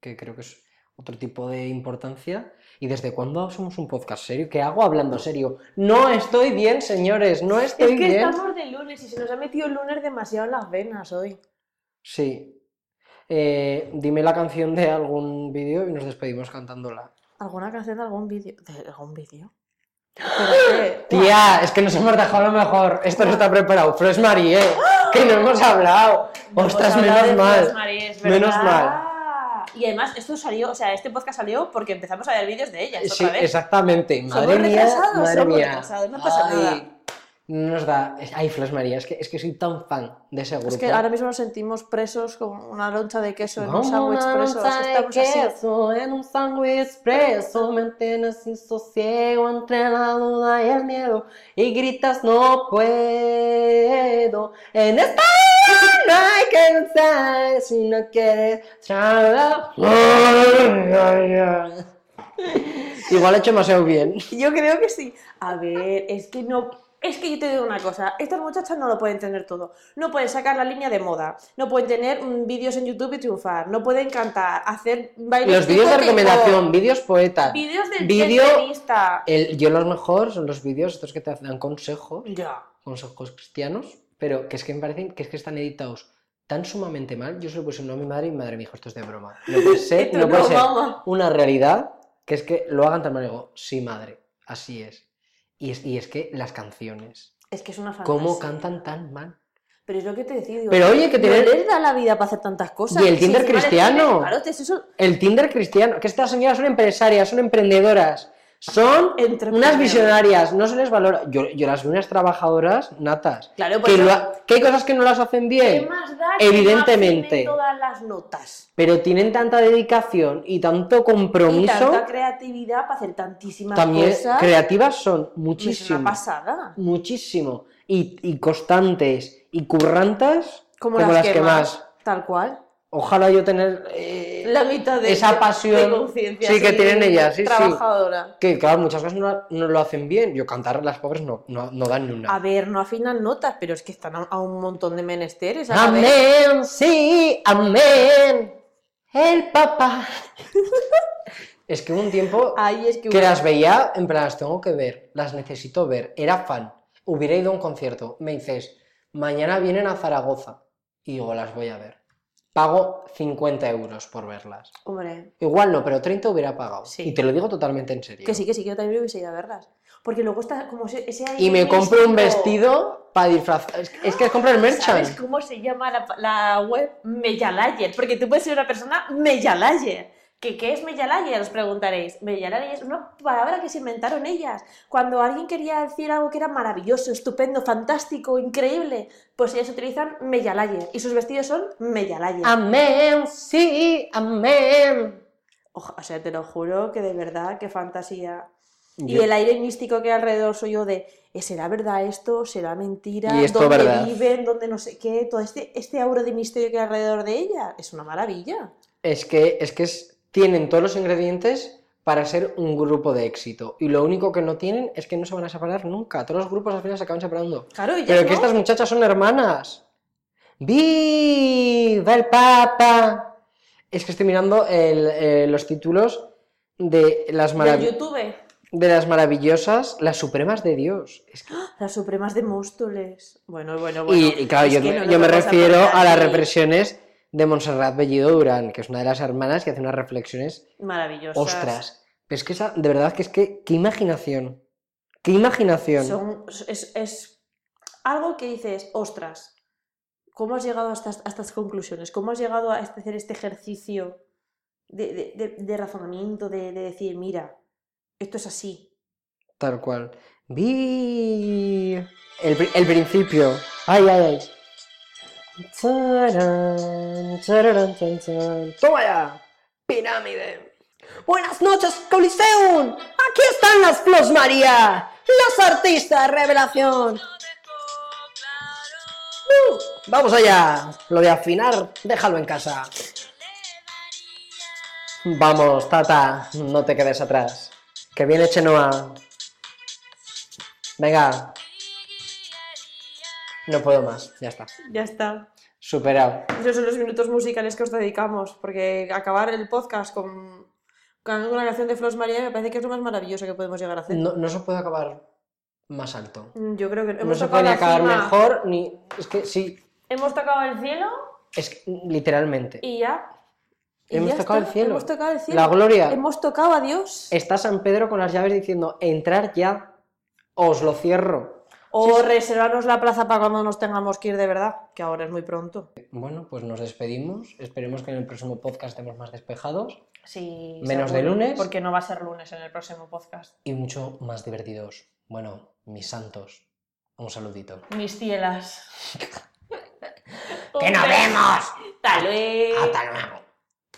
que creo que es otro tipo de importancia. ¿Y desde cuándo somos un podcast serio? ¿Qué hago hablando serio? No estoy bien, señores, no Es estoy que bien. estamos de lunes y se nos ha metido el lunes demasiado en las venas hoy. Sí. Eh, dime la canción de algún vídeo y nos despedimos cantándola. ¿Alguna canción de algún vídeo? ¿De algún vídeo? Pero es que- Tía, es que nos hemos dejado lo mejor. Esto no está preparado. Fresh Marie, que no hemos hablado. No Ostras, hemos hablado menos mal. Marie, es Menos mal. Y además, esto salió, o sea, este podcast salió porque empezamos a ver vídeos de ellas Sí, otra vez. exactamente. Somos Madre mía, madre somos mía. no pasa Ay, nada. No nos da. Ay, Flash María, es que, es que soy tan fan de ese grupo. Es que ahora mismo nos sentimos presos como una loncha de queso en un sándwich una preso. loncha de así. queso en un sándwich preso, mantienes sin sosiego entre la duda y el miedo y gritas no puedo. En esta vida no hay que luchar si no quieres trabajar. Igual he hecho demasiado bien. Yo creo que sí. A ver, es que no. Es que yo te digo una cosa, estas muchachas no lo pueden tener todo. No pueden sacar la línea de moda, no pueden tener mm, vídeos en YouTube y triunfar, no pueden cantar, hacer bailes Los vídeos de recomendación, vídeos poetas. vídeos de, entrevista. El, yo los mejor son los vídeos estos que te dan consejos, Ya. consejos cristianos, pero que es que me parecen que es que están editados tan sumamente mal. Yo se lo puse uno a mi madre y mi madre me dijo, esto es de broma. No puede ser, no puede no, ser una realidad que es que lo hagan tan mal. Y digo, sí, madre, así es. Y es, y es que las canciones, Es que es una fantasía. ¿cómo cantan tan mal? Pero es lo que te decía. digo, Pero oye, que no tener les da la vida para hacer tantas cosas. Y el Tinder cristiano. eso. el Tinder cristiano, que estas señoras son empresarias, son emprendedoras, son Entre unas visionarias, no se les valora. Yo, yo las veo unas trabajadoras natas. Claro, pues Que, ha- hay cosas que no las hacen ¿Qué bien, más da que Evidentemente. no afinen todas las notas? pero tienen tanta dedicación y tanto Y compromiso. tanta creatividad para hacer tantísimas También cosas. creativas son Es una muchísimo, pasada. muchísimo. Y, y constantes y currantas Como, como, las, las, que más. Tal cual. Ojalá yo tener eh, La mitad de esa pasión, de sí, que tienen ellas, sí, sí. Trabajadora. que, claro, muchas cosas no, no lo hacen bien. Yo cantar las pobres no, no, no dan ni una. A ver, no afinan notas, pero es que están a, a un montón de menesteres. Amén, sí, amén. El papá. es que hubo un tiempo Ay, es que las veía, en plan, las tengo que ver, las necesito ver. Era fan. Hubiera ido a un concierto. Me dices, mañana vienen a Zaragoza. Y digo, las voy a ver. Pago 50 euros por verlas. Hombre, Igual no, pero 30 hubiera pagado. Sí. Y te lo digo totalmente en serio. que sí, que sí, que yo también hubiese ido a verlas. Porque luego está como ese, ese Y me compro un vestido para disfrazar. Es, es que es comprar merchan. ¿Sabes cómo se llama la, la web? Meyalayer. Porque tú puedes ser una persona Meyalayer. ¿Qué, ¿Qué es Meyalayer? Os preguntaréis. Meyalayer es una palabra que se inventaron ellas. Cuando alguien quería decir algo que era maravilloso, estupendo, fantástico, increíble, pues ellas utilizan Meyalayer. Y sus vestidos son Meyalayer. Amén, sí, amén. O sea, te lo juro que de verdad, qué fantasía. Y Yo- el aire místico que hay alrededor soy yo de, ¿eh, ¿será verdad esto? ¿Será mentira? Y esto ¿Dónde verdad. viven? ¿Dónde no sé qué? Todo este, este aura de misterio que hay alrededor de ella. Es una maravilla. Es que, es que es- tienen todos los ingredientes para ser un grupo de éxito. Y lo único que no tienen es que no se van a separar nunca. Todos los grupos al final se acaban separando. Claro, y ya Pero que estas muchachas son hermanas. ¡Viva el Papa! Es que estoy mirando el, eh, los títulos de las, de las maravillosas, las supremas de Dios. Es que- Las Supremas de Móstoles. Bueno, bueno, bueno. y, y claro, es yo, me- no yo nos me vamos a refiero a las aquí. De Montserrat Bellido Durán, que es una de las hermanas que hace unas reflexiones Maravillosas. ostras. Pero es que esa, de verdad que es que, qué imaginación. Qué imaginación. Son, es, es algo que dices, ostras, ¿cómo has llegado a estas, a estas conclusiones? ¿Cómo has llegado a este- hacer este ejercicio de, de- de- de razonamiento, de, de decir, mira, esto es así? Tal cual. Vi el, el principio. Ay, ay, ay. Tarán, tan. Toma ya. Pirámide. Buenas noches, Coliseum. Aquí están las Flos María, los artistas revelación. Uh, vamos allá. Lo de afinar, déjalo en casa. Vamos, Tata, no te quedes atrás. Que viene Chenoa. Venga. No puedo más, ya está. Ya está. Superado. Esos son los minutos musicales que os dedicamos, porque acabar el podcast con, con una canción de Flos María me parece que es lo más maravilloso que podemos llegar a hacer. No, no se puede acabar más alto. Mm, Yo creo que No hemos se tocado puede acabar cima, mejor ni. Es que sí, Hemos tocado el cielo es que, literalmente. y ya. Y Hemos ya tocado está, el cielo. Hemos tocado el cielo. La gloria. Hemos tocado a Dios. Está San Pedro con las llaves diciendo: entrar ya, os lo cierro. O reservarnos la plaza para cuando nos tengamos que ir de verdad, que ahora es muy pronto. Bueno, pues nos despedimos. Esperemos que en el próximo podcast estemos más despejados Sí, Menos de lunes. Porque no va a ser lunes en el próximo podcast. y mucho más divertidos. Bueno, mis santos, un saludito. Mis cielas. ¡Que nos vemos! Hasta luego. ¡Hasta luego!